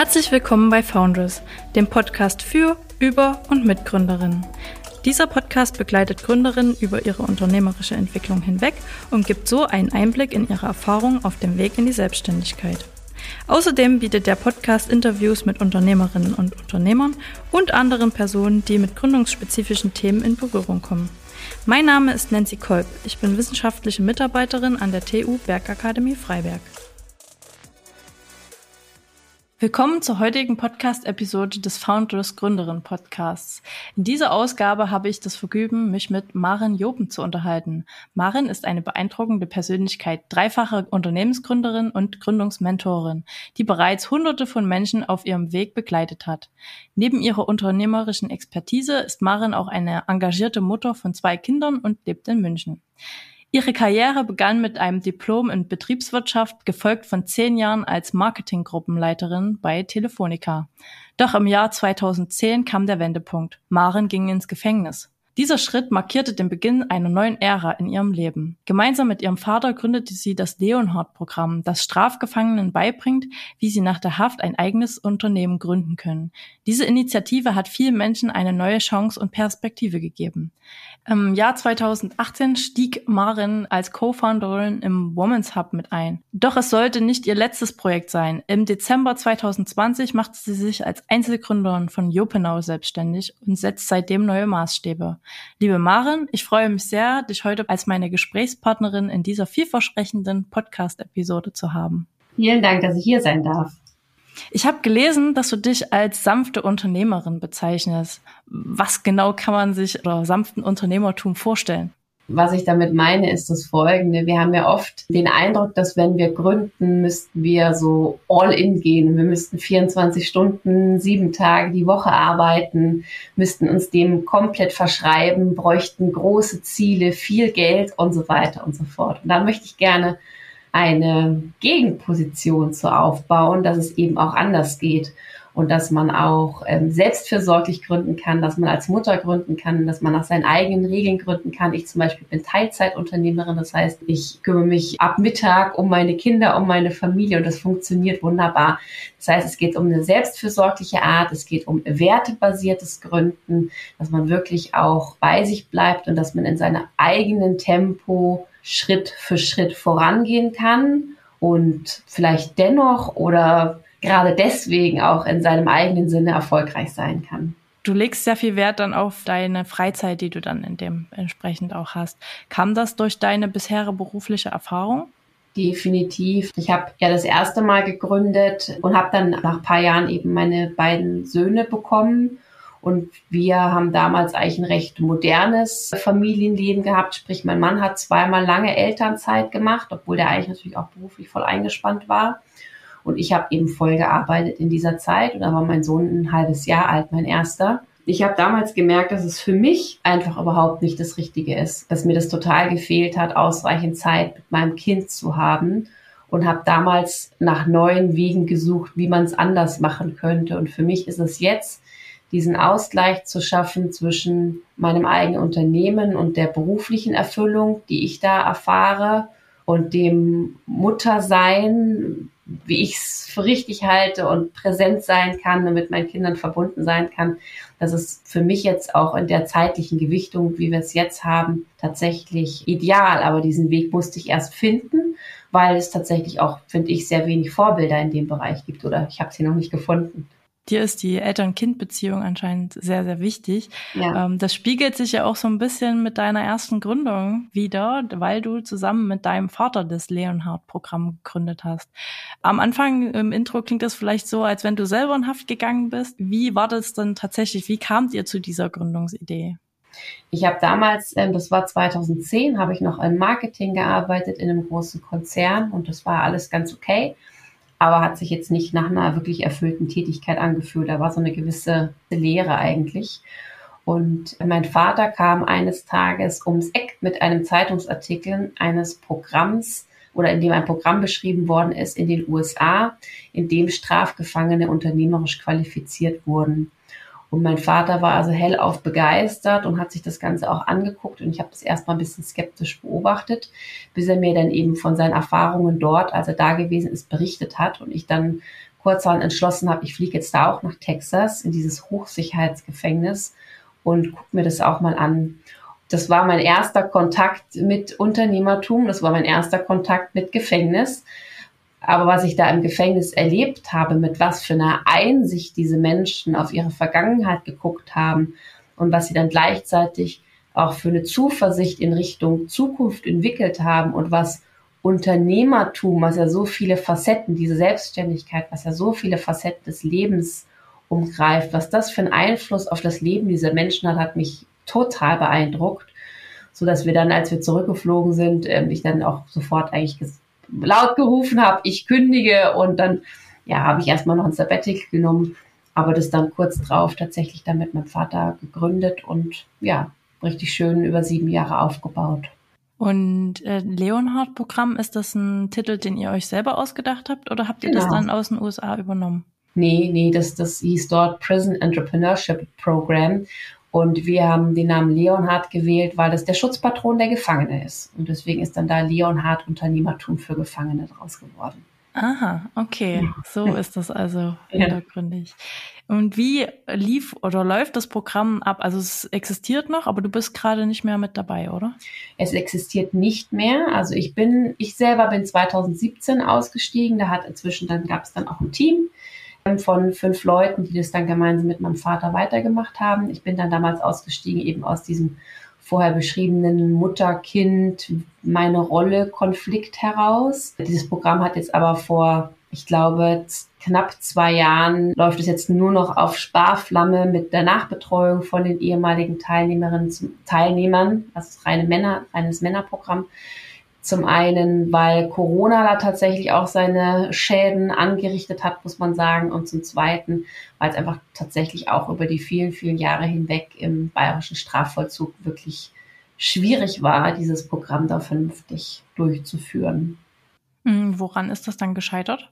Herzlich willkommen bei Founders, dem Podcast für, über und mit Gründerinnen. Dieser Podcast begleitet Gründerinnen über ihre unternehmerische Entwicklung hinweg und gibt so einen Einblick in ihre Erfahrungen auf dem Weg in die Selbstständigkeit. Außerdem bietet der Podcast Interviews mit Unternehmerinnen und Unternehmern und anderen Personen, die mit gründungsspezifischen Themen in Berührung kommen. Mein Name ist Nancy Kolb. Ich bin wissenschaftliche Mitarbeiterin an der TU Bergakademie Freiberg. Willkommen zur heutigen Podcast-Episode des Founders Gründerin Podcasts. In dieser Ausgabe habe ich das Vergnügen, mich mit Maren Jopen zu unterhalten. Maren ist eine beeindruckende Persönlichkeit, dreifache Unternehmensgründerin und Gründungsmentorin, die bereits hunderte von Menschen auf ihrem Weg begleitet hat. Neben ihrer unternehmerischen Expertise ist Maren auch eine engagierte Mutter von zwei Kindern und lebt in München. Ihre Karriere begann mit einem Diplom in Betriebswirtschaft, gefolgt von zehn Jahren als Marketinggruppenleiterin bei Telefonica. Doch im Jahr 2010 kam der Wendepunkt. Maren ging ins Gefängnis. Dieser Schritt markierte den Beginn einer neuen Ära in ihrem Leben. Gemeinsam mit ihrem Vater gründete sie das Leonhard-Programm, das Strafgefangenen beibringt, wie sie nach der Haft ein eigenes Unternehmen gründen können. Diese Initiative hat vielen Menschen eine neue Chance und Perspektive gegeben. Im Jahr 2018 stieg Marin als Co-Founderin im Women's Hub mit ein. Doch es sollte nicht ihr letztes Projekt sein. Im Dezember 2020 machte sie sich als Einzelgründerin von Jopenau selbstständig und setzt seitdem neue Maßstäbe. Liebe Marin, ich freue mich sehr, dich heute als meine Gesprächspartnerin in dieser vielversprechenden Podcast-Episode zu haben. Vielen Dank, dass ich hier sein darf. Ich habe gelesen, dass du dich als sanfte Unternehmerin bezeichnest. Was genau kann man sich oder sanften Unternehmertum vorstellen? Was ich damit meine, ist das Folgende. Wir haben ja oft den Eindruck, dass wenn wir gründen, müssten wir so all in gehen. Wir müssten 24 Stunden, sieben Tage die Woche arbeiten, müssten uns dem komplett verschreiben, bräuchten große Ziele, viel Geld und so weiter und so fort. Und da möchte ich gerne eine Gegenposition zu aufbauen, dass es eben auch anders geht und dass man auch ähm, selbstfürsorglich gründen kann, dass man als Mutter gründen kann, dass man nach seinen eigenen Regeln gründen kann. Ich zum Beispiel bin Teilzeitunternehmerin, das heißt, ich kümmere mich ab Mittag um meine Kinder, um meine Familie und das funktioniert wunderbar. Das heißt, es geht um eine selbstfürsorgliche Art, es geht um wertebasiertes Gründen, dass man wirklich auch bei sich bleibt und dass man in seinem eigenen Tempo Schritt für Schritt vorangehen kann und vielleicht dennoch oder gerade deswegen auch in seinem eigenen Sinne erfolgreich sein kann. Du legst sehr viel Wert dann auf deine Freizeit, die du dann in dem entsprechend auch hast. Kam das durch deine bisherige berufliche Erfahrung? Definitiv. Ich habe ja das erste Mal gegründet und habe dann nach ein paar Jahren eben meine beiden Söhne bekommen und wir haben damals eigentlich ein recht modernes Familienleben gehabt. Sprich, mein Mann hat zweimal lange Elternzeit gemacht, obwohl der eigentlich natürlich auch beruflich voll eingespannt war. Und ich habe eben voll gearbeitet in dieser Zeit. Und da war mein Sohn ein halbes Jahr alt, mein erster. Ich habe damals gemerkt, dass es für mich einfach überhaupt nicht das Richtige ist, dass mir das total gefehlt hat, ausreichend Zeit mit meinem Kind zu haben und habe damals nach neuen Wegen gesucht, wie man es anders machen könnte. Und für mich ist es jetzt diesen Ausgleich zu schaffen zwischen meinem eigenen Unternehmen und der beruflichen Erfüllung, die ich da erfahre und dem Muttersein, wie ich es für richtig halte und präsent sein kann und mit meinen Kindern verbunden sein kann. Das ist für mich jetzt auch in der zeitlichen Gewichtung, wie wir es jetzt haben, tatsächlich ideal. Aber diesen Weg musste ich erst finden, weil es tatsächlich auch, finde ich, sehr wenig Vorbilder in dem Bereich gibt oder ich habe sie noch nicht gefunden dir ist die Eltern-Kind-Beziehung anscheinend sehr, sehr wichtig. Ja. Ähm, das spiegelt sich ja auch so ein bisschen mit deiner ersten Gründung wieder, weil du zusammen mit deinem Vater das Leonhard-Programm gegründet hast. Am Anfang im Intro klingt das vielleicht so, als wenn du selber in Haft gegangen bist. Wie war das denn tatsächlich? Wie kamt ihr zu dieser Gründungsidee? Ich habe damals, ähm, das war 2010, habe ich noch in Marketing gearbeitet in einem großen Konzern und das war alles ganz okay aber hat sich jetzt nicht nach einer wirklich erfüllten Tätigkeit angefühlt. Da war so eine gewisse Leere eigentlich. Und mein Vater kam eines Tages ums Eck mit einem Zeitungsartikel eines Programms oder in dem ein Programm beschrieben worden ist in den USA, in dem Strafgefangene unternehmerisch qualifiziert wurden. Und mein Vater war also hellauf begeistert und hat sich das Ganze auch angeguckt. Und ich habe das erstmal ein bisschen skeptisch beobachtet, bis er mir dann eben von seinen Erfahrungen dort, als er da gewesen ist, berichtet hat. Und ich dann kurzerhand entschlossen habe, ich fliege jetzt da auch nach Texas in dieses Hochsicherheitsgefängnis und gucke mir das auch mal an. Das war mein erster Kontakt mit Unternehmertum, das war mein erster Kontakt mit Gefängnis. Aber was ich da im Gefängnis erlebt habe, mit was für einer Einsicht diese Menschen auf ihre Vergangenheit geguckt haben und was sie dann gleichzeitig auch für eine Zuversicht in Richtung Zukunft entwickelt haben und was Unternehmertum, was ja so viele Facetten, diese Selbstständigkeit, was ja so viele Facetten des Lebens umgreift, was das für einen Einfluss auf das Leben dieser Menschen hat, hat mich total beeindruckt, so dass wir dann, als wir zurückgeflogen sind, ähm, ich dann auch sofort eigentlich laut gerufen habe, ich kündige und dann ja habe ich erstmal noch ein Sabbatical genommen, aber das dann kurz drauf tatsächlich dann mit meinem Vater gegründet und ja richtig schön über sieben Jahre aufgebaut. Und äh, Leonhard-Programm, ist das ein Titel, den ihr euch selber ausgedacht habt oder habt ihr genau. das dann aus den USA übernommen? Nee, nee, das, das hieß dort Prison Entrepreneurship Program. Und wir haben den Namen Leonhard gewählt, weil das der Schutzpatron der Gefangene ist. Und deswegen ist dann da Leonhard Unternehmertum für Gefangene draus geworden. Aha, okay. So ist das also hintergründig. Ja. Und wie lief oder läuft das Programm ab? Also es existiert noch, aber du bist gerade nicht mehr mit dabei, oder? Es existiert nicht mehr. Also ich bin, ich selber bin 2017 ausgestiegen. Da hat inzwischen dann gab es dann auch ein Team von fünf Leuten, die das dann gemeinsam mit meinem Vater weitergemacht haben. Ich bin dann damals ausgestiegen eben aus diesem vorher beschriebenen Mutter-Kind, meine Rolle Konflikt heraus. Dieses Programm hat jetzt aber vor, ich glaube, knapp zwei Jahren läuft es jetzt nur noch auf Sparflamme mit der Nachbetreuung von den ehemaligen Teilnehmerinnen, Teilnehmern. Ist reine Männer, reines Männerprogramm. Zum einen, weil Corona da tatsächlich auch seine Schäden angerichtet hat, muss man sagen. Und zum zweiten, weil es einfach tatsächlich auch über die vielen, vielen Jahre hinweg im bayerischen Strafvollzug wirklich schwierig war, dieses Programm da vernünftig durchzuführen. Hm, woran ist das dann gescheitert?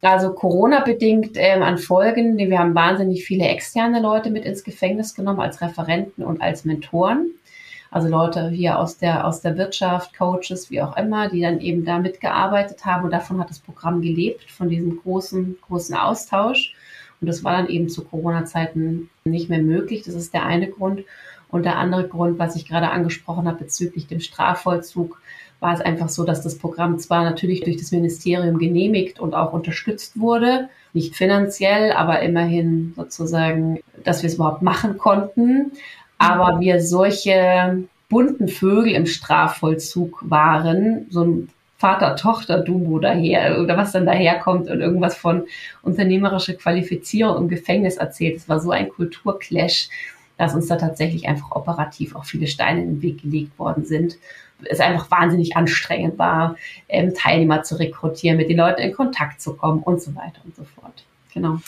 Also Corona-bedingt ähm, an Folgen, wir haben wahnsinnig viele externe Leute mit ins Gefängnis genommen als Referenten und als Mentoren. Also Leute hier aus der, aus der Wirtschaft, Coaches, wie auch immer, die dann eben da mitgearbeitet haben. Und davon hat das Programm gelebt, von diesem großen, großen Austausch. Und das war dann eben zu Corona-Zeiten nicht mehr möglich. Das ist der eine Grund. Und der andere Grund, was ich gerade angesprochen habe bezüglich dem Strafvollzug, war es einfach so, dass das Programm zwar natürlich durch das Ministerium genehmigt und auch unterstützt wurde, nicht finanziell, aber immerhin sozusagen, dass wir es überhaupt machen konnten, aber wir solche bunten Vögel im Strafvollzug waren, so ein Vater-Tochter-Duo daher oder was dann daherkommt und irgendwas von unternehmerischer Qualifizierung im Gefängnis erzählt. Es war so ein Kulturclash, dass uns da tatsächlich einfach operativ auch viele Steine in den Weg gelegt worden sind. Es einfach wahnsinnig anstrengend war, ähm, Teilnehmer zu rekrutieren, mit den Leuten in Kontakt zu kommen und so weiter und so fort. Genau.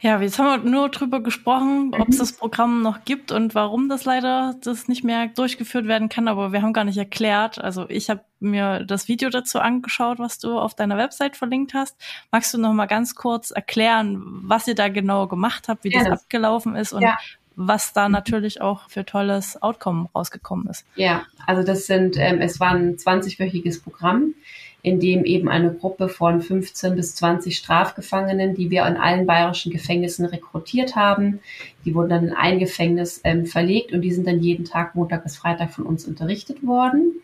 Ja, jetzt haben wir nur drüber gesprochen, ob es mhm. das Programm noch gibt und warum das leider das nicht mehr durchgeführt werden kann, aber wir haben gar nicht erklärt. Also ich habe mir das Video dazu angeschaut, was du auf deiner Website verlinkt hast. Magst du noch mal ganz kurz erklären, was ihr da genau gemacht habt, wie ja, das abgelaufen ist und ja. was da natürlich auch für tolles Outcome rausgekommen ist? Ja, also das sind, ähm, es war ein 20-wöchiges Programm in dem eben eine Gruppe von 15 bis 20 Strafgefangenen, die wir in allen bayerischen Gefängnissen rekrutiert haben, die wurden dann in ein Gefängnis ähm, verlegt und die sind dann jeden Tag Montag bis Freitag von uns unterrichtet worden.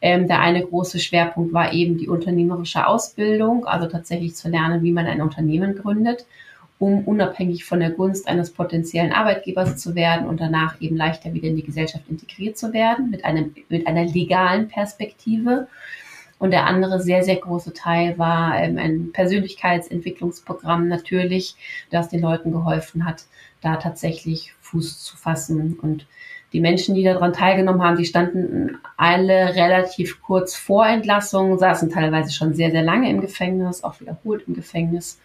Ähm, der eine große Schwerpunkt war eben die unternehmerische Ausbildung, also tatsächlich zu lernen, wie man ein Unternehmen gründet, um unabhängig von der Gunst eines potenziellen Arbeitgebers zu werden und danach eben leichter wieder in die Gesellschaft integriert zu werden, mit, einem, mit einer legalen Perspektive. Und der andere sehr, sehr große Teil war ähm, ein Persönlichkeitsentwicklungsprogramm natürlich, das den Leuten geholfen hat, da tatsächlich Fuß zu fassen. Und die Menschen, die daran teilgenommen haben, die standen alle relativ kurz vor Entlassung, saßen teilweise schon sehr, sehr lange im Gefängnis, auch wiederholt im Gefängnis.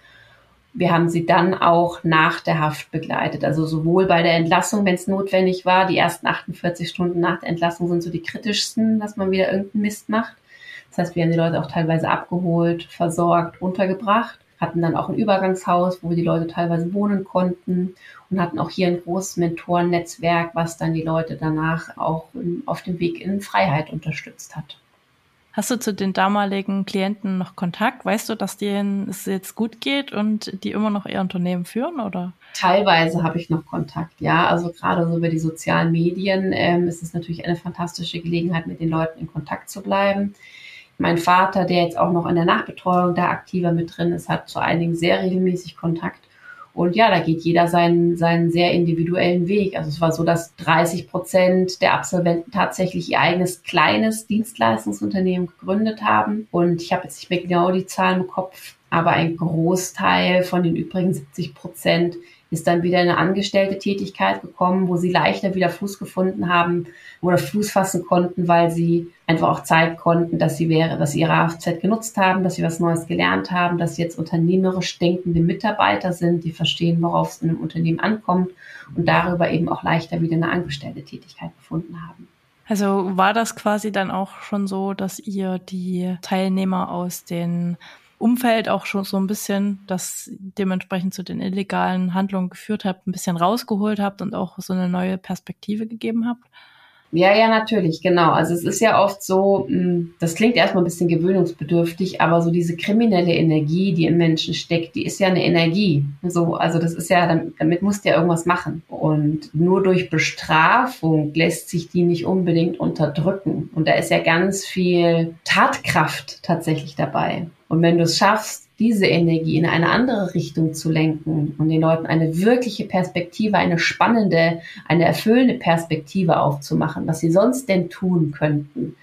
Wir haben sie dann auch nach der Haft begleitet, also sowohl bei der Entlassung, wenn es notwendig war, die ersten 48 Stunden nach der Entlassung sind so die kritischsten, dass man wieder irgendeinen Mist macht. Das heißt, wir haben die Leute auch teilweise abgeholt, versorgt, untergebracht, hatten dann auch ein Übergangshaus, wo die Leute teilweise wohnen konnten und hatten auch hier ein großes Mentorennetzwerk, was dann die Leute danach auch auf dem Weg in Freiheit unterstützt hat. Hast du zu den damaligen Klienten noch Kontakt? Weißt du, dass denen es jetzt gut geht und die immer noch ihr Unternehmen führen oder? Teilweise habe ich noch Kontakt, ja. Also gerade so über die sozialen Medien ähm, ist es natürlich eine fantastische Gelegenheit, mit den Leuten in Kontakt zu bleiben. Mein Vater, der jetzt auch noch in der Nachbetreuung da aktiver mit drin ist, hat zu einigen sehr regelmäßig Kontakt. Und ja, da geht jeder seinen, seinen sehr individuellen Weg. Also es war so, dass 30 Prozent der Absolventen tatsächlich ihr eigenes kleines Dienstleistungsunternehmen gegründet haben. Und ich habe jetzt nicht mehr genau die Zahlen im Kopf, aber ein Großteil von den übrigen 70 Prozent ist dann wieder in eine angestellte Tätigkeit gekommen, wo sie leichter wieder Fuß gefunden haben oder Fuß fassen konnten, weil sie einfach auch Zeit konnten, dass sie wäre, dass sie ihre AFZ genutzt haben, dass sie was Neues gelernt haben, dass sie jetzt unternehmerisch denkende Mitarbeiter sind, die verstehen, worauf es in einem Unternehmen ankommt und darüber eben auch leichter wieder eine angestellte Tätigkeit gefunden haben. Also war das quasi dann auch schon so, dass ihr die Teilnehmer aus den Umfeld auch schon so ein bisschen, das dementsprechend zu den illegalen Handlungen geführt habt, ein bisschen rausgeholt habt und auch so eine neue Perspektive gegeben habt? Ja, ja, natürlich, genau. Also es ist ja oft so, hm, das klingt erstmal ein bisschen gewöhnungsbedürftig, aber so diese kriminelle Energie, die im Menschen steckt, die ist ja eine Energie. So, also das ist ja, damit, damit musst du ja irgendwas machen. Und nur durch Bestrafung lässt sich die nicht unbedingt unterdrücken. Und da ist ja ganz viel Tatkraft tatsächlich dabei. Und wenn du es schaffst, diese Energie in eine andere Richtung zu lenken und den Leuten eine wirkliche Perspektive, eine spannende, eine erfüllende Perspektive aufzumachen, was sie sonst denn tun könnten,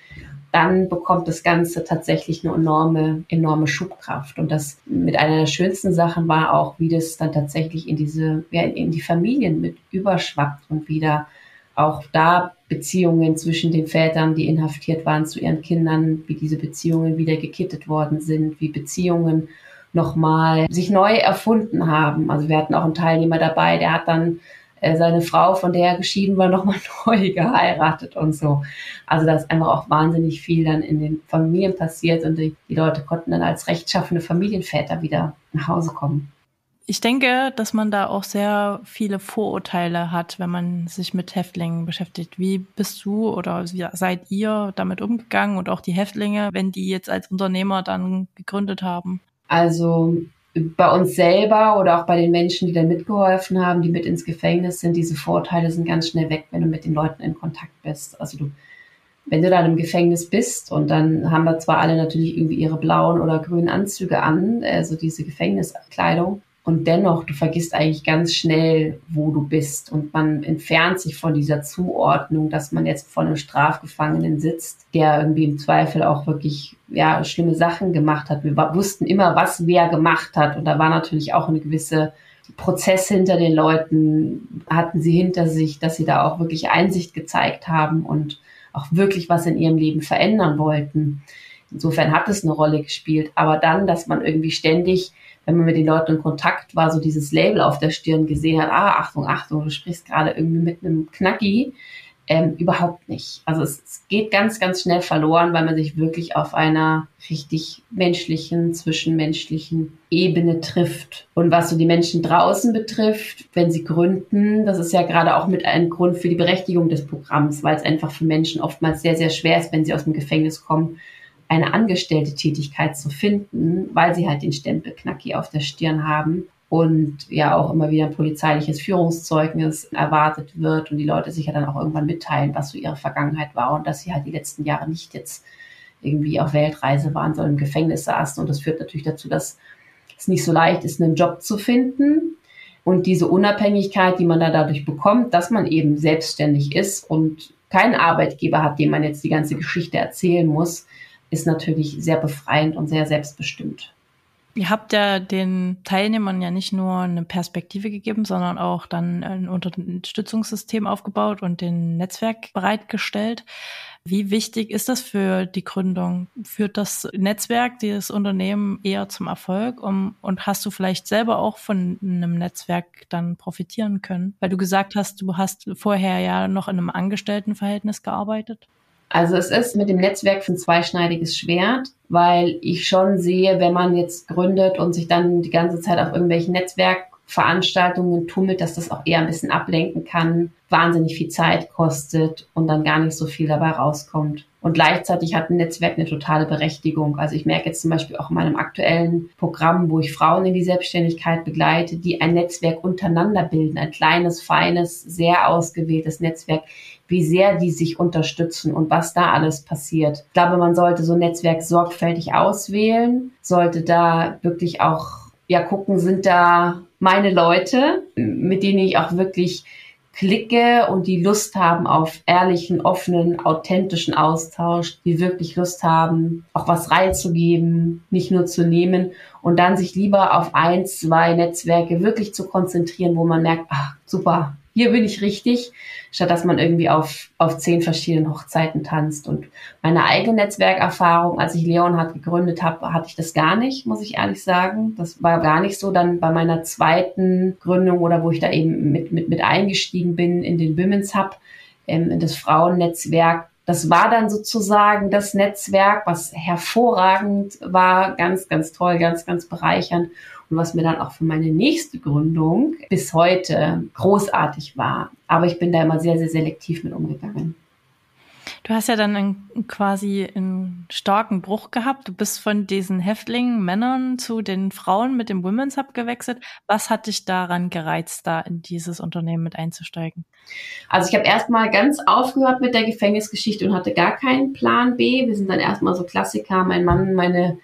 dann bekommt das Ganze tatsächlich eine enorme, enorme Schubkraft. Und das mit einer der schönsten Sachen war auch, wie das dann tatsächlich in diese, ja, in die Familien mit überschwappt und wieder auch da Beziehungen zwischen den Vätern, die inhaftiert waren, zu ihren Kindern, wie diese Beziehungen wieder gekittet worden sind, wie Beziehungen nochmal sich neu erfunden haben. Also wir hatten auch einen Teilnehmer dabei, der hat dann äh, seine Frau, von der er geschieden war, nochmal neu geheiratet und so. Also da ist einfach auch wahnsinnig viel dann in den Familien passiert und die, die Leute konnten dann als rechtschaffene Familienväter wieder nach Hause kommen. Ich denke, dass man da auch sehr viele Vorurteile hat, wenn man sich mit Häftlingen beschäftigt. Wie bist du oder seid ihr damit umgegangen und auch die Häftlinge, wenn die jetzt als Unternehmer dann gegründet haben? Also bei uns selber oder auch bei den Menschen, die dann mitgeholfen haben, die mit ins Gefängnis sind, diese Vorteile sind ganz schnell weg, wenn du mit den Leuten in Kontakt bist. Also du, wenn du dann im Gefängnis bist und dann haben wir zwar alle natürlich irgendwie ihre blauen oder grünen Anzüge an, also diese Gefängniskleidung, und dennoch, du vergisst eigentlich ganz schnell, wo du bist. Und man entfernt sich von dieser Zuordnung, dass man jetzt vor einem Strafgefangenen sitzt, der irgendwie im Zweifel auch wirklich, ja, schlimme Sachen gemacht hat. Wir wussten immer, was wer gemacht hat. Und da war natürlich auch eine gewisse Prozess hinter den Leuten, hatten sie hinter sich, dass sie da auch wirklich Einsicht gezeigt haben und auch wirklich was in ihrem Leben verändern wollten. Insofern hat es eine Rolle gespielt. Aber dann, dass man irgendwie ständig wenn man mit den Leuten in Kontakt war, so dieses Label auf der Stirn gesehen hat, ah, Achtung, Achtung, du sprichst gerade irgendwie mit einem Knacki, ähm, überhaupt nicht. Also es, es, geht ganz, ganz schnell verloren, weil man sich wirklich auf einer richtig menschlichen, zwischenmenschlichen Ebene trifft. Und was so die Menschen draußen betrifft, wenn sie gründen, das ist ja gerade auch mit einem Grund für die Berechtigung des Programms, weil es einfach für Menschen oftmals sehr, sehr schwer ist, wenn sie aus dem Gefängnis kommen, eine angestellte Tätigkeit zu finden, weil sie halt den Stempel Knacki auf der Stirn haben und ja auch immer wieder ein polizeiliches Führungszeugnis erwartet wird und die Leute sich ja dann auch irgendwann mitteilen, was so ihre Vergangenheit war und dass sie halt die letzten Jahre nicht jetzt irgendwie auf Weltreise waren, sondern im Gefängnis saßen. Und das führt natürlich dazu, dass es nicht so leicht ist, einen Job zu finden. Und diese Unabhängigkeit, die man da dadurch bekommt, dass man eben selbstständig ist und keinen Arbeitgeber hat, dem man jetzt die ganze Geschichte erzählen muss, ist natürlich sehr befreiend und sehr selbstbestimmt. Ihr habt ja den Teilnehmern ja nicht nur eine Perspektive gegeben, sondern auch dann ein Unterstützungssystem aufgebaut und den Netzwerk bereitgestellt. Wie wichtig ist das für die Gründung? Führt das Netzwerk, dieses Unternehmen eher zum Erfolg? Um, und hast du vielleicht selber auch von einem Netzwerk dann profitieren können? Weil du gesagt hast, du hast vorher ja noch in einem Angestelltenverhältnis gearbeitet. Also es ist mit dem Netzwerk ein zweischneidiges Schwert, weil ich schon sehe, wenn man jetzt gründet und sich dann die ganze Zeit auf irgendwelchen Netzwerkveranstaltungen tummelt, dass das auch eher ein bisschen ablenken kann, wahnsinnig viel Zeit kostet und dann gar nicht so viel dabei rauskommt. Und gleichzeitig hat ein Netzwerk eine totale Berechtigung. Also ich merke jetzt zum Beispiel auch in meinem aktuellen Programm, wo ich Frauen in die Selbstständigkeit begleite, die ein Netzwerk untereinander bilden, ein kleines, feines, sehr ausgewähltes Netzwerk, wie sehr die sich unterstützen und was da alles passiert. Ich glaube, man sollte so ein Netzwerk sorgfältig auswählen, sollte da wirklich auch ja gucken, sind da meine Leute, mit denen ich auch wirklich klicke und die Lust haben auf ehrlichen, offenen, authentischen Austausch, die wirklich Lust haben, auch was reinzugeben, nicht nur zu nehmen und dann sich lieber auf ein, zwei Netzwerke wirklich zu konzentrieren, wo man merkt, ach, super, hier bin ich richtig, statt dass man irgendwie auf, auf zehn verschiedenen Hochzeiten tanzt. Und meine eigene Netzwerkerfahrung, als ich Leon hat gegründet habe, hatte ich das gar nicht, muss ich ehrlich sagen. Das war gar nicht so. Dann bei meiner zweiten Gründung oder wo ich da eben mit, mit, mit eingestiegen bin in den Women's Hub, ähm, in das Frauennetzwerk, das war dann sozusagen das Netzwerk, was hervorragend war, ganz, ganz toll, ganz, ganz bereichernd und was mir dann auch für meine nächste Gründung bis heute großartig war. Aber ich bin da immer sehr, sehr selektiv mit umgegangen. Du hast ja dann einen, quasi einen starken Bruch gehabt. Du bist von diesen Häftlingen, Männern zu den Frauen mit dem Women's Hub gewechselt. Was hat dich daran gereizt, da in dieses Unternehmen mit einzusteigen? Also ich habe erstmal ganz aufgehört mit der Gefängnisgeschichte und hatte gar keinen Plan B. Wir sind dann erstmal so Klassiker, mein Mann, meine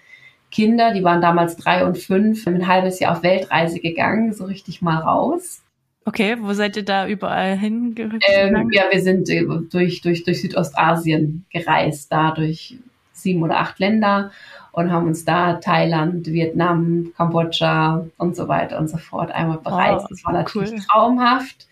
Kinder, die waren damals drei und fünf, ein halbes Jahr auf Weltreise gegangen, so richtig mal raus. Okay, wo seid ihr da überall hingereist? Ähm, ja, wir sind äh, durch, durch, durch Südostasien gereist, da durch sieben oder acht Länder und haben uns da Thailand, Vietnam, Kambodscha und so weiter und so fort einmal bereist. Oh, das war natürlich cool. traumhaft.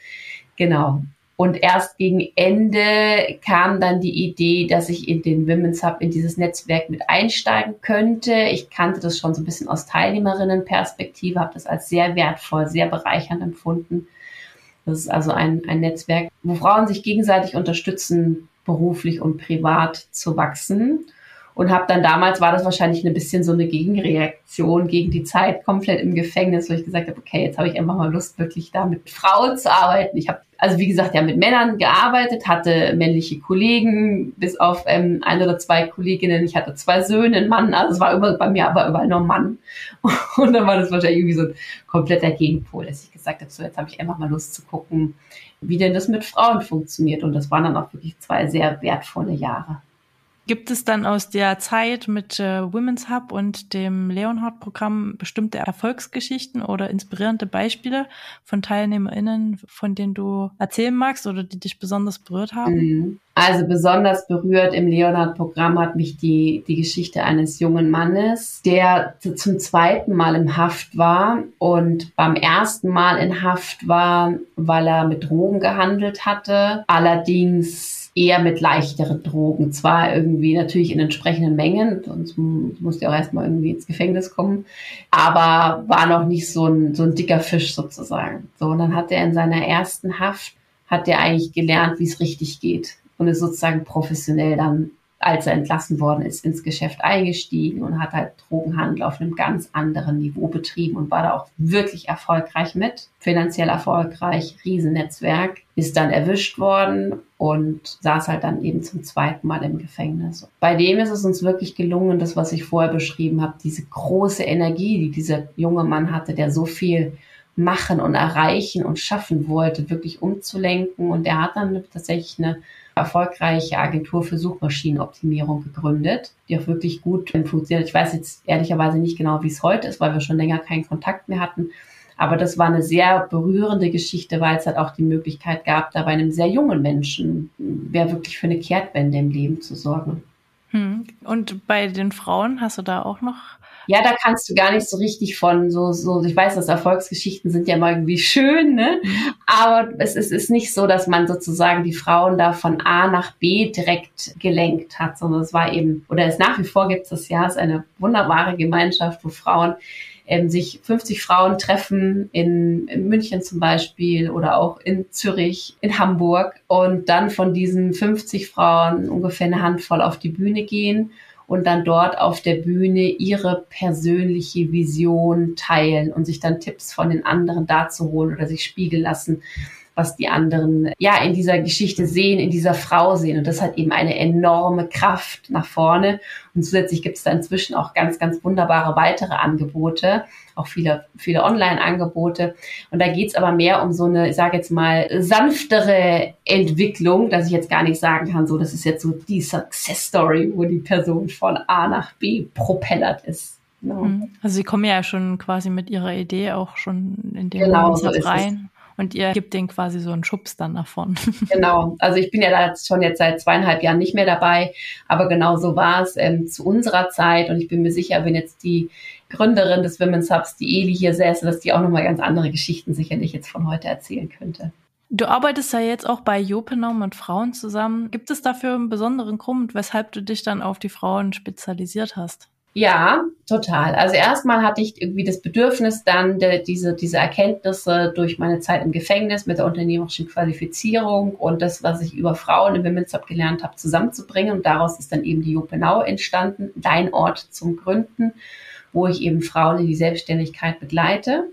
Genau. Und erst gegen Ende kam dann die Idee, dass ich in den Women's Hub, in dieses Netzwerk mit einsteigen könnte. Ich kannte das schon so ein bisschen aus Teilnehmerinnenperspektive, habe das als sehr wertvoll, sehr bereichernd empfunden. Das ist also ein, ein Netzwerk, wo Frauen sich gegenseitig unterstützen, beruflich und privat zu wachsen und habe dann damals war das wahrscheinlich ein bisschen so eine Gegenreaktion gegen die Zeit komplett im Gefängnis, wo ich gesagt habe, okay, jetzt habe ich einfach mal Lust, wirklich da mit Frauen zu arbeiten. Ich habe also wie gesagt ja mit Männern gearbeitet, hatte männliche Kollegen, bis auf ähm, ein oder zwei Kolleginnen. Ich hatte zwei Söhne, einen Mann, also es war über, bei mir aber überall nur Mann. Und dann war das wahrscheinlich irgendwie so ein kompletter Gegenpol, dass ich gesagt habe, so jetzt habe ich einfach mal Lust zu gucken, wie denn das mit Frauen funktioniert. Und das waren dann auch wirklich zwei sehr wertvolle Jahre. Gibt es dann aus der Zeit mit äh, Women's Hub und dem Leonhard-Programm bestimmte Erfolgsgeschichten oder inspirierende Beispiele von TeilnehmerInnen, von denen du erzählen magst oder die dich besonders berührt haben? Mhm. Also besonders berührt im Leonhard-Programm hat mich die, die Geschichte eines jungen Mannes, der zum zweiten Mal im Haft war und beim ersten Mal in Haft war, weil er mit Drogen gehandelt hatte. Allerdings eher mit leichteren Drogen. Zwar irgendwie natürlich in entsprechenden Mengen, sonst musste er auch erstmal irgendwie ins Gefängnis kommen, aber war noch nicht so ein, so ein dicker Fisch sozusagen. So, und dann hat er in seiner ersten Haft, hat er eigentlich gelernt, wie es richtig geht und ist sozusagen professionell dann als er entlassen worden ist, ins Geschäft eingestiegen und hat halt Drogenhandel auf einem ganz anderen Niveau betrieben und war da auch wirklich erfolgreich mit, finanziell erfolgreich, Riesennetzwerk, ist dann erwischt worden und saß halt dann eben zum zweiten Mal im Gefängnis. Bei dem ist es uns wirklich gelungen, das, was ich vorher beschrieben habe, diese große Energie, die dieser junge Mann hatte, der so viel machen und erreichen und schaffen wollte, wirklich umzulenken. Und er hat dann tatsächlich eine erfolgreiche Agentur für Suchmaschinenoptimierung gegründet, die auch wirklich gut funktioniert. Ich weiß jetzt ehrlicherweise nicht genau, wie es heute ist, weil wir schon länger keinen Kontakt mehr hatten. Aber das war eine sehr berührende Geschichte, weil es halt auch die Möglichkeit gab, da bei einem sehr jungen Menschen wer wirklich für eine Kehrtwende im Leben zu sorgen. Hm. Und bei den Frauen hast du da auch noch ja, da kannst du gar nicht so richtig von so, so, ich weiß, dass Erfolgsgeschichten sind ja mal irgendwie schön, ne? Aber es ist, ist nicht so, dass man sozusagen die Frauen da von A nach B direkt gelenkt hat, sondern es war eben, oder es nach wie vor gibt es das ja, es ist eine wunderbare Gemeinschaft, wo Frauen ähm, sich 50 Frauen treffen in, in München zum Beispiel oder auch in Zürich, in Hamburg und dann von diesen 50 Frauen ungefähr eine Handvoll auf die Bühne gehen und dann dort auf der Bühne ihre persönliche Vision teilen und sich dann Tipps von den anderen dazu holen oder sich spiegeln lassen, was die anderen ja in dieser Geschichte sehen, in dieser Frau sehen. Und das hat eben eine enorme Kraft nach vorne. Und zusätzlich gibt es da inzwischen auch ganz, ganz wunderbare weitere Angebote, auch viele, viele Online-Angebote. Und da geht es aber mehr um so eine, ich sage jetzt mal, sanftere Entwicklung, dass ich jetzt gar nicht sagen kann, so, das ist jetzt so die Success Story, wo die Person von A nach B propellert ist. Genau. Also Sie kommen ja schon quasi mit Ihrer Idee auch schon in den genau, so rein. Und ihr gibt den quasi so einen Schubs dann vorne. Genau. Also ich bin ja da schon jetzt seit zweieinhalb Jahren nicht mehr dabei, aber genau so war es ähm, zu unserer Zeit. Und ich bin mir sicher, wenn jetzt die Gründerin des Women's Hubs, die Eli hier säße, dass die auch nochmal ganz andere Geschichten sicherlich jetzt von heute erzählen könnte. Du arbeitest ja jetzt auch bei Jopenau mit Frauen zusammen. Gibt es dafür einen besonderen Grund, weshalb du dich dann auf die Frauen spezialisiert hast? Ja, total. Also erstmal hatte ich irgendwie das Bedürfnis, dann de, diese, diese Erkenntnisse durch meine Zeit im Gefängnis mit der unternehmerischen Qualifizierung und das, was ich über Frauen im Women's Hub gelernt habe, zusammenzubringen. Und daraus ist dann eben die Jopenau entstanden, dein Ort zum Gründen, wo ich eben Frauen in die Selbstständigkeit begleite.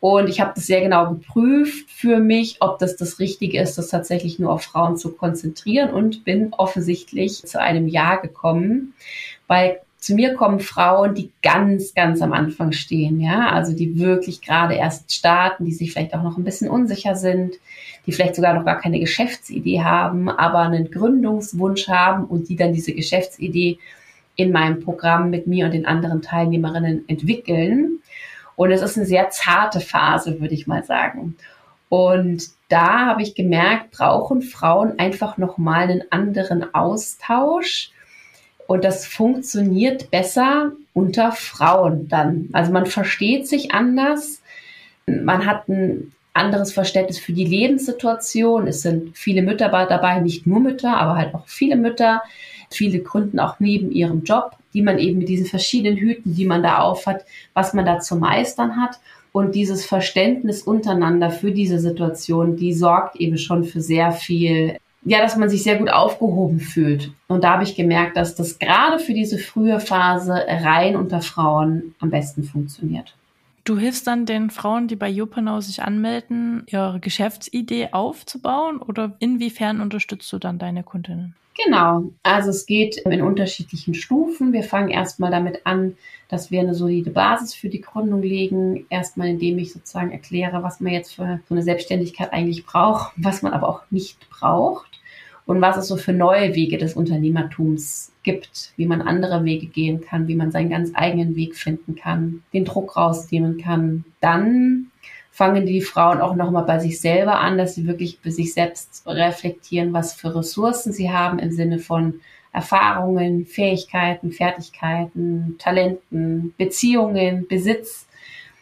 Und ich habe das sehr genau geprüft für mich, ob das das Richtige ist, das tatsächlich nur auf Frauen zu konzentrieren und bin offensichtlich zu einem Ja gekommen, weil zu mir kommen Frauen, die ganz, ganz am Anfang stehen, ja, also die wirklich gerade erst starten, die sich vielleicht auch noch ein bisschen unsicher sind, die vielleicht sogar noch gar keine Geschäftsidee haben, aber einen Gründungswunsch haben und die dann diese Geschäftsidee in meinem Programm mit mir und den anderen Teilnehmerinnen entwickeln. Und es ist eine sehr zarte Phase, würde ich mal sagen. Und da habe ich gemerkt, brauchen Frauen einfach nochmal einen anderen Austausch und das funktioniert besser unter Frauen dann. Also man versteht sich anders. Man hat ein anderes Verständnis für die Lebenssituation. Es sind viele Mütter dabei, nicht nur Mütter, aber halt auch viele Mütter. Viele gründen auch neben ihrem Job, die man eben mit diesen verschiedenen Hüten, die man da aufhat, was man da zu meistern hat. Und dieses Verständnis untereinander für diese Situation, die sorgt eben schon für sehr viel ja, dass man sich sehr gut aufgehoben fühlt. Und da habe ich gemerkt, dass das gerade für diese frühe Phase rein unter Frauen am besten funktioniert. Du hilfst dann den Frauen, die bei Jopenau sich anmelden, ihre Geschäftsidee aufzubauen oder inwiefern unterstützt du dann deine Kundinnen? Genau, also es geht in unterschiedlichen Stufen. Wir fangen erstmal damit an, dass wir eine solide Basis für die Gründung legen. Erstmal, indem ich sozusagen erkläre, was man jetzt für so eine Selbstständigkeit eigentlich braucht, was man aber auch nicht braucht und was es so für neue Wege des Unternehmertums gibt, wie man andere Wege gehen kann, wie man seinen ganz eigenen Weg finden kann, den Druck rausnehmen kann. Dann fangen die Frauen auch nochmal bei sich selber an, dass sie wirklich bei sich selbst reflektieren, was für Ressourcen sie haben im Sinne von Erfahrungen, Fähigkeiten, Fertigkeiten, Talenten, Beziehungen, Besitz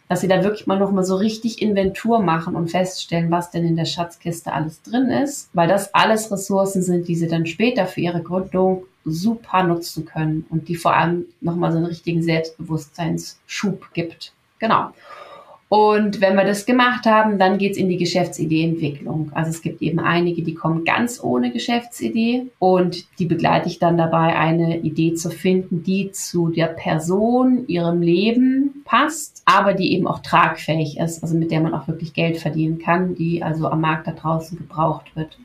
dass sie da wirklich mal nochmal so richtig Inventur machen und feststellen, was denn in der Schatzkiste alles drin ist, weil das alles Ressourcen sind, die sie dann später für ihre Gründung super nutzen können und die vor allem nochmal so einen richtigen Selbstbewusstseinsschub gibt. Genau. Und wenn wir das gemacht haben, dann geht's in die Geschäftsideeentwicklung. Also es gibt eben einige, die kommen ganz ohne Geschäftsidee und die begleite ich dann dabei, eine Idee zu finden, die zu der Person, ihrem Leben passt, aber die eben auch tragfähig ist, also mit der man auch wirklich Geld verdienen kann, die also am Markt da draußen gebraucht wird.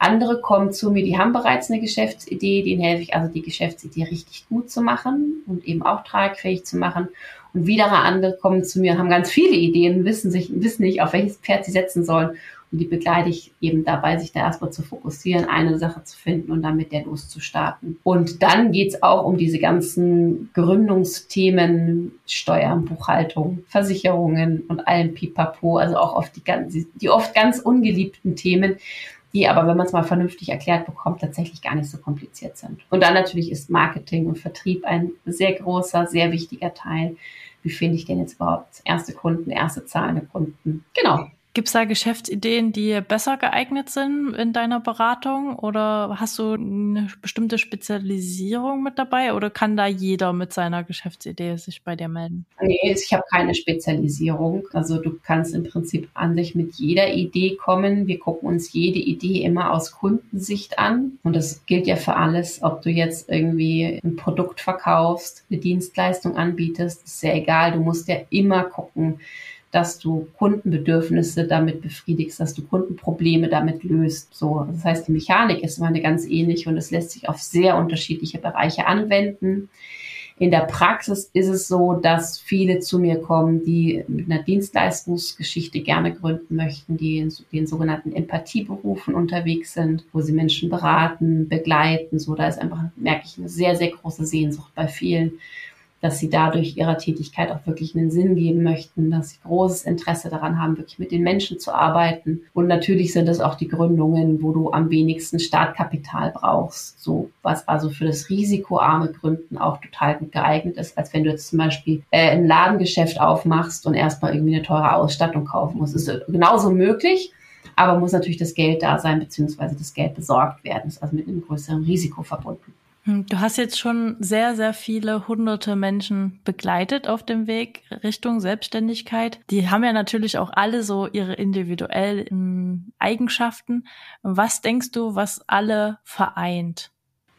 Andere kommen zu mir, die haben bereits eine Geschäftsidee, denen helfe ich also die Geschäftsidee richtig gut zu machen und eben auch tragfähig zu machen. Und wieder andere kommen zu mir und haben ganz viele Ideen, wissen sich, wissen nicht, auf welches Pferd sie setzen sollen. Und die begleite ich eben dabei, sich da erstmal zu fokussieren, eine Sache zu finden und dann mit der loszustarten. Und dann geht's auch um diese ganzen Gründungsthemen, Steuern, Buchhaltung, Versicherungen und allem Pipapo, also auch auf die, ganz, die oft ganz ungeliebten Themen, die aber, wenn man es mal vernünftig erklärt bekommt, tatsächlich gar nicht so kompliziert sind. Und dann natürlich ist Marketing und Vertrieb ein sehr großer, sehr wichtiger Teil. Wie finde ich denn jetzt überhaupt erste Kunden, erste zahlende Kunden? Genau. Gibt es da Geschäftsideen, die besser geeignet sind in deiner Beratung? Oder hast du eine bestimmte Spezialisierung mit dabei? Oder kann da jeder mit seiner Geschäftsidee sich bei dir melden? Nee, ich habe keine Spezialisierung. Also du kannst im Prinzip an sich mit jeder Idee kommen. Wir gucken uns jede Idee immer aus Kundensicht an. Und das gilt ja für alles, ob du jetzt irgendwie ein Produkt verkaufst, eine Dienstleistung anbietest, ist sehr egal. Du musst ja immer gucken, dass du Kundenbedürfnisse damit befriedigst, dass du Kundenprobleme damit löst. So, das heißt, die Mechanik ist immer eine ganz ähnliche und es lässt sich auf sehr unterschiedliche Bereiche anwenden. In der Praxis ist es so, dass viele zu mir kommen, die mit einer Dienstleistungsgeschichte gerne gründen möchten, die in den sogenannten Empathieberufen unterwegs sind, wo sie Menschen beraten, begleiten. So, da ist einfach, merke ich, eine sehr, sehr große Sehnsucht bei vielen dass sie dadurch ihrer Tätigkeit auch wirklich einen Sinn geben möchten, dass sie großes Interesse daran haben, wirklich mit den Menschen zu arbeiten. Und natürlich sind es auch die Gründungen, wo du am wenigsten Startkapital brauchst, so was also für das risikoarme Gründen auch total gut geeignet ist, als wenn du jetzt zum Beispiel äh, ein Ladengeschäft aufmachst und erstmal irgendwie eine teure Ausstattung kaufen musst. Ist genauso möglich. Aber muss natürlich das Geld da sein, beziehungsweise das Geld besorgt werden. Das ist also mit einem größeren Risiko verbunden. Hm, du hast jetzt schon sehr, sehr viele hunderte Menschen begleitet auf dem Weg Richtung Selbstständigkeit. Die haben ja natürlich auch alle so ihre individuellen Eigenschaften. Was denkst du, was alle vereint?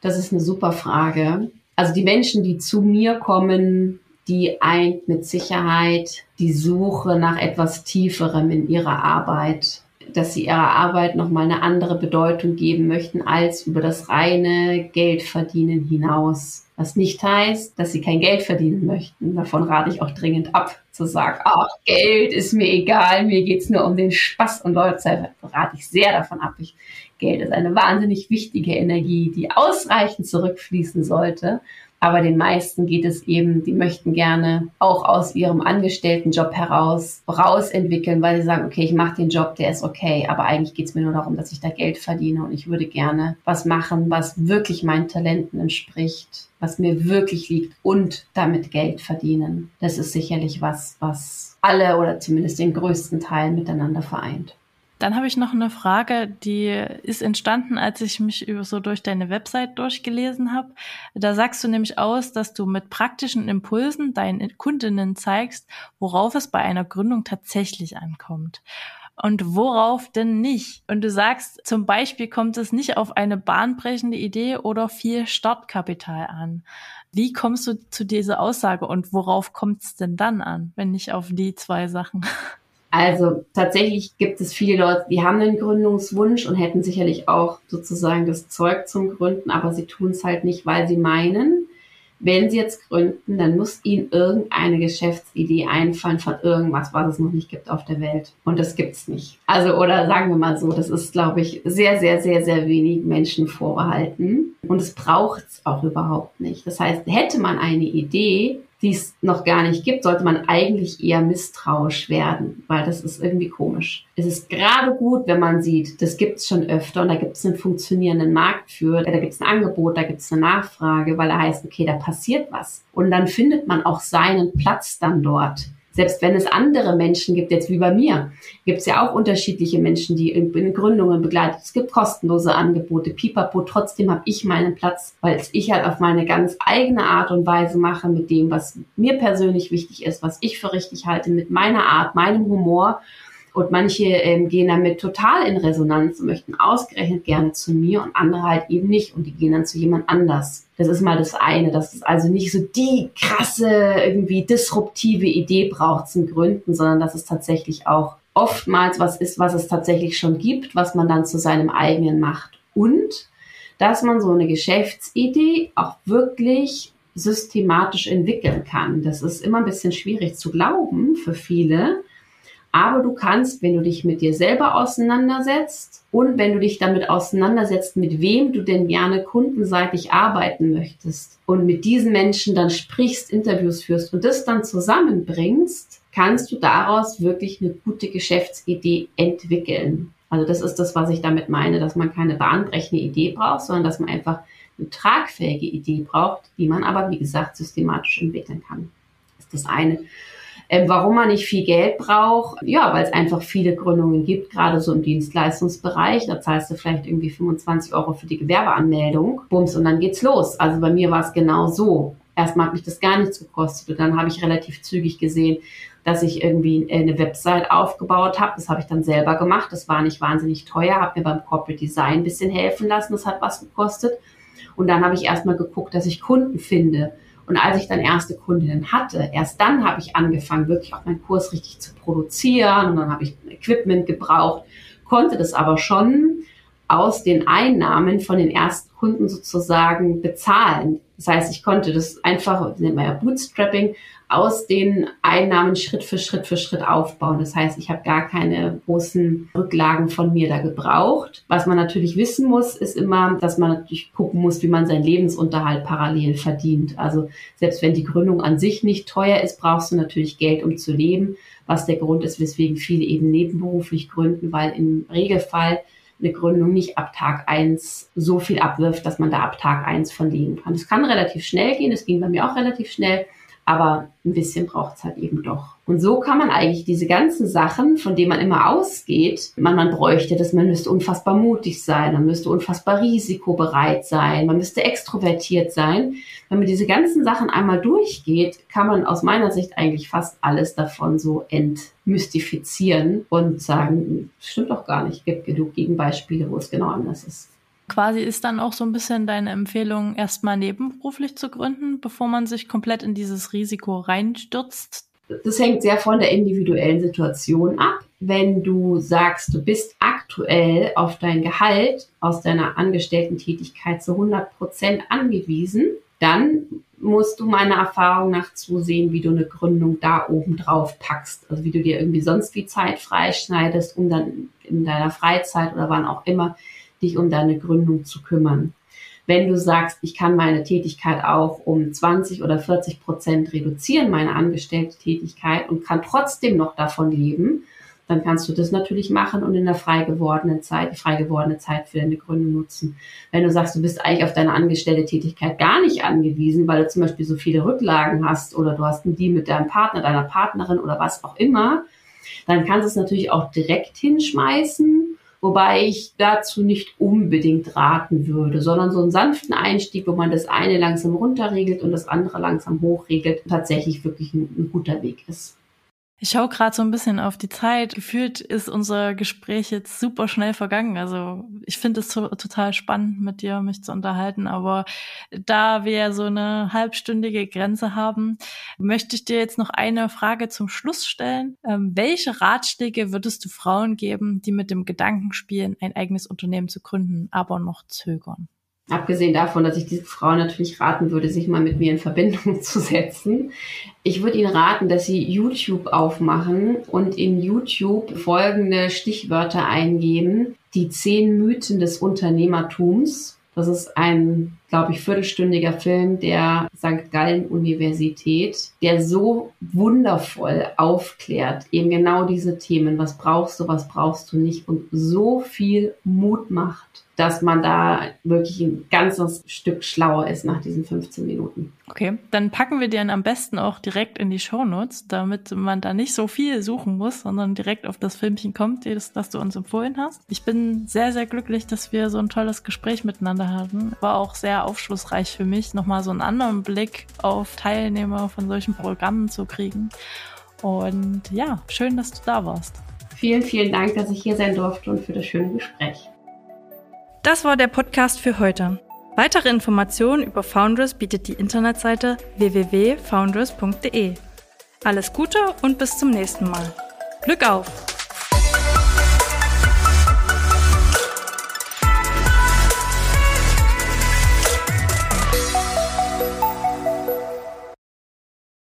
Das ist eine super Frage. Also die Menschen, die zu mir kommen, die eint mit Sicherheit die Suche nach etwas Tieferem in ihrer Arbeit dass sie ihrer Arbeit nochmal eine andere Bedeutung geben möchten als über das reine Geldverdienen hinaus. Was nicht heißt, dass sie kein Geld verdienen möchten. Davon rate ich auch dringend ab, zu sagen, ach, Geld ist mir egal, mir geht's nur um den Spaß und Leute, rate ich sehr davon ab. Ich, Geld ist eine wahnsinnig wichtige Energie, die ausreichend zurückfließen sollte aber den meisten geht es eben, die möchten gerne auch aus ihrem Angestelltenjob heraus rausentwickeln, weil sie sagen, okay, ich mache den Job, der ist okay, aber eigentlich geht es mir nur darum, dass ich da Geld verdiene und ich würde gerne was machen, was wirklich meinen Talenten entspricht, was mir wirklich liegt und damit Geld verdienen. Das ist sicherlich was, was alle oder zumindest den größten Teil miteinander vereint. Dann habe ich noch eine Frage, die ist entstanden, als ich mich so durch deine Website durchgelesen habe. Da sagst du nämlich aus, dass du mit praktischen Impulsen deinen Kundinnen zeigst, worauf es bei einer Gründung tatsächlich ankommt. Und worauf denn nicht? Und du sagst, zum Beispiel kommt es nicht auf eine bahnbrechende Idee oder viel Startkapital an. Wie kommst du zu dieser Aussage und worauf kommt es denn dann an, wenn nicht auf die zwei Sachen? Also tatsächlich gibt es viele Leute, die haben einen Gründungswunsch und hätten sicherlich auch sozusagen das Zeug zum Gründen, aber sie tun es halt nicht, weil sie meinen, wenn sie jetzt gründen, dann muss ihnen irgendeine Geschäftsidee einfallen von irgendwas, was es noch nicht gibt auf der Welt. Und das gibt's nicht. Also, oder sagen wir mal so, das ist, glaube ich, sehr, sehr, sehr, sehr wenig Menschen vorbehalten. Und es braucht's auch überhaupt nicht. Das heißt, hätte man eine Idee, die es noch gar nicht gibt, sollte man eigentlich eher misstrauisch werden, weil das ist irgendwie komisch. Es ist gerade gut, wenn man sieht, das gibt es schon öfter und da gibt es einen funktionierenden Markt für, da gibt es ein Angebot, da gibt es eine Nachfrage, weil er heißt, okay, da passiert was. Und dann findet man auch seinen Platz dann dort. Selbst wenn es andere Menschen gibt, jetzt wie bei mir, gibt es ja auch unterschiedliche Menschen, die in, Gründungen begleitet. Es gibt kostenlose Angebote, pipapo. Trotzdem habe ich meinen Platz, weil es ich halt auf meine ganz eigene Art und Weise mache mit dem, was mir persönlich wichtig ist, was ich für richtig halte, mit meiner Art, meinem Humor und manche ähm, gehen damit total in Resonanz und möchten ausgerechnet gerne zu mir und andere halt eben nicht und die gehen dann zu jemand anders. Das ist mal das eine, dass es also nicht so die krasse, irgendwie disruptive Idee braucht zum Gründen, sondern dass es tatsächlich auch oftmals was ist, was es tatsächlich schon gibt, was man dann zu seinem eigenen macht. Und dass man so eine Geschäftsidee auch wirklich systematisch entwickeln kann. Das ist immer ein bisschen schwierig zu glauben für viele, aber du kannst, wenn du dich mit dir selber auseinandersetzt und wenn du dich damit auseinandersetzt, mit wem du denn gerne kundenseitig arbeiten möchtest und mit diesen Menschen dann sprichst, Interviews führst und das dann zusammenbringst, kannst du daraus wirklich eine gute Geschäftsidee entwickeln. Also das ist das, was ich damit meine, dass man keine bahnbrechende Idee braucht, sondern dass man einfach eine tragfähige Idee braucht, die man aber, wie gesagt, systematisch entwickeln kann. Das ist das eine. Ähm, warum man nicht viel Geld braucht? Ja, weil es einfach viele Gründungen gibt, gerade so im Dienstleistungsbereich. Da zahlst du vielleicht irgendwie 25 Euro für die Gewerbeanmeldung. Bums, und dann geht's los. Also bei mir war es genau so. Erstmal hat mich das gar nichts gekostet und dann habe ich relativ zügig gesehen, dass ich irgendwie eine Website aufgebaut habe. Das habe ich dann selber gemacht. Das war nicht wahnsinnig teuer, habe mir beim Corporate Design ein bisschen helfen lassen. Das hat was gekostet. Und dann habe ich erstmal geguckt, dass ich Kunden finde Und als ich dann erste Kundinnen hatte, erst dann habe ich angefangen, wirklich auch meinen Kurs richtig zu produzieren. Und dann habe ich Equipment gebraucht, konnte das aber schon aus den Einnahmen von den ersten Kunden sozusagen bezahlen. Das heißt, ich konnte das einfach, das nennt man ja Bootstrapping, aus den Einnahmen Schritt für Schritt für Schritt aufbauen. Das heißt, ich habe gar keine großen Rücklagen von mir da gebraucht. Was man natürlich wissen muss, ist immer, dass man natürlich gucken muss, wie man seinen Lebensunterhalt parallel verdient. Also selbst wenn die Gründung an sich nicht teuer ist, brauchst du natürlich Geld, um zu leben, was der Grund ist, weswegen viele eben nebenberuflich gründen, weil im Regelfall eine Gründung nicht ab Tag eins so viel abwirft, dass man da ab Tag eins von leben kann. Es kann relativ schnell gehen, das ging bei mir auch relativ schnell aber ein bisschen braucht es halt eben doch. Und so kann man eigentlich diese ganzen Sachen, von denen man immer ausgeht, man, man bräuchte das, man müsste unfassbar mutig sein, man müsste unfassbar risikobereit sein, man müsste extrovertiert sein. Wenn man diese ganzen Sachen einmal durchgeht, kann man aus meiner Sicht eigentlich fast alles davon so entmystifizieren und sagen, stimmt doch gar nicht, gibt genug Gegenbeispiele, wo es genau anders ist. Quasi ist dann auch so ein bisschen deine Empfehlung, erstmal nebenberuflich zu gründen, bevor man sich komplett in dieses Risiko reinstürzt? Das hängt sehr von der individuellen Situation ab. Wenn du sagst, du bist aktuell auf dein Gehalt aus deiner Angestellten-Tätigkeit zu 100 Prozent angewiesen, dann musst du meiner Erfahrung nach zusehen, wie du eine Gründung da oben drauf packst. Also wie du dir irgendwie sonst wie Zeit freischneidest, um dann in deiner Freizeit oder wann auch immer dich um deine Gründung zu kümmern. Wenn du sagst, ich kann meine Tätigkeit auch um 20 oder 40 Prozent reduzieren, meine angestellte Tätigkeit, und kann trotzdem noch davon leben, dann kannst du das natürlich machen und in der frei gewordenen Zeit, die frei gewordene Zeit für deine Gründung nutzen. Wenn du sagst, du bist eigentlich auf deine angestellte Tätigkeit gar nicht angewiesen, weil du zum Beispiel so viele Rücklagen hast oder du hast einen Deal mit deinem Partner, deiner Partnerin oder was auch immer, dann kannst du es natürlich auch direkt hinschmeißen Wobei ich dazu nicht unbedingt raten würde, sondern so einen sanften Einstieg, wo man das eine langsam runterregelt und das andere langsam hochregelt, tatsächlich wirklich ein, ein guter Weg ist. Ich schaue gerade so ein bisschen auf die Zeit. Gefühlt ist unser Gespräch jetzt super schnell vergangen. Also ich finde es to total spannend, mit dir mich zu unterhalten. Aber da wir so eine halbstündige Grenze haben, möchte ich dir jetzt noch eine Frage zum Schluss stellen. Ähm, welche Ratschläge würdest du Frauen geben, die mit dem Gedanken spielen, ein eigenes Unternehmen zu gründen, aber noch zögern? Abgesehen davon, dass ich diese Frau natürlich raten würde, sich mal mit mir in Verbindung zu setzen. Ich würde Ihnen raten, dass Sie YouTube aufmachen und in YouTube folgende Stichwörter eingeben. Die zehn Mythen des Unternehmertums. Das ist ein, glaube ich, viertelstündiger Film der St. Gallen Universität, der so wundervoll aufklärt, eben genau diese Themen. Was brauchst du, was brauchst du nicht und so viel Mut macht dass man da wirklich ein ganzes Stück schlauer ist nach diesen 15 Minuten. Okay, dann packen wir den am besten auch direkt in die Shownotes, damit man da nicht so viel suchen muss, sondern direkt auf das Filmchen kommt, das, das du uns empfohlen hast. Ich bin sehr, sehr glücklich, dass wir so ein tolles Gespräch miteinander hatten. War auch sehr aufschlussreich für mich, nochmal so einen anderen Blick auf Teilnehmer von solchen Programmen zu kriegen. Und ja, schön, dass du da warst. Vielen, vielen Dank, dass ich hier sein durfte und für das schöne Gespräch. Das war der Podcast für heute. Weitere Informationen über Foundress bietet die Internetseite www.foundress.de. Alles Gute und bis zum nächsten Mal. Glück auf!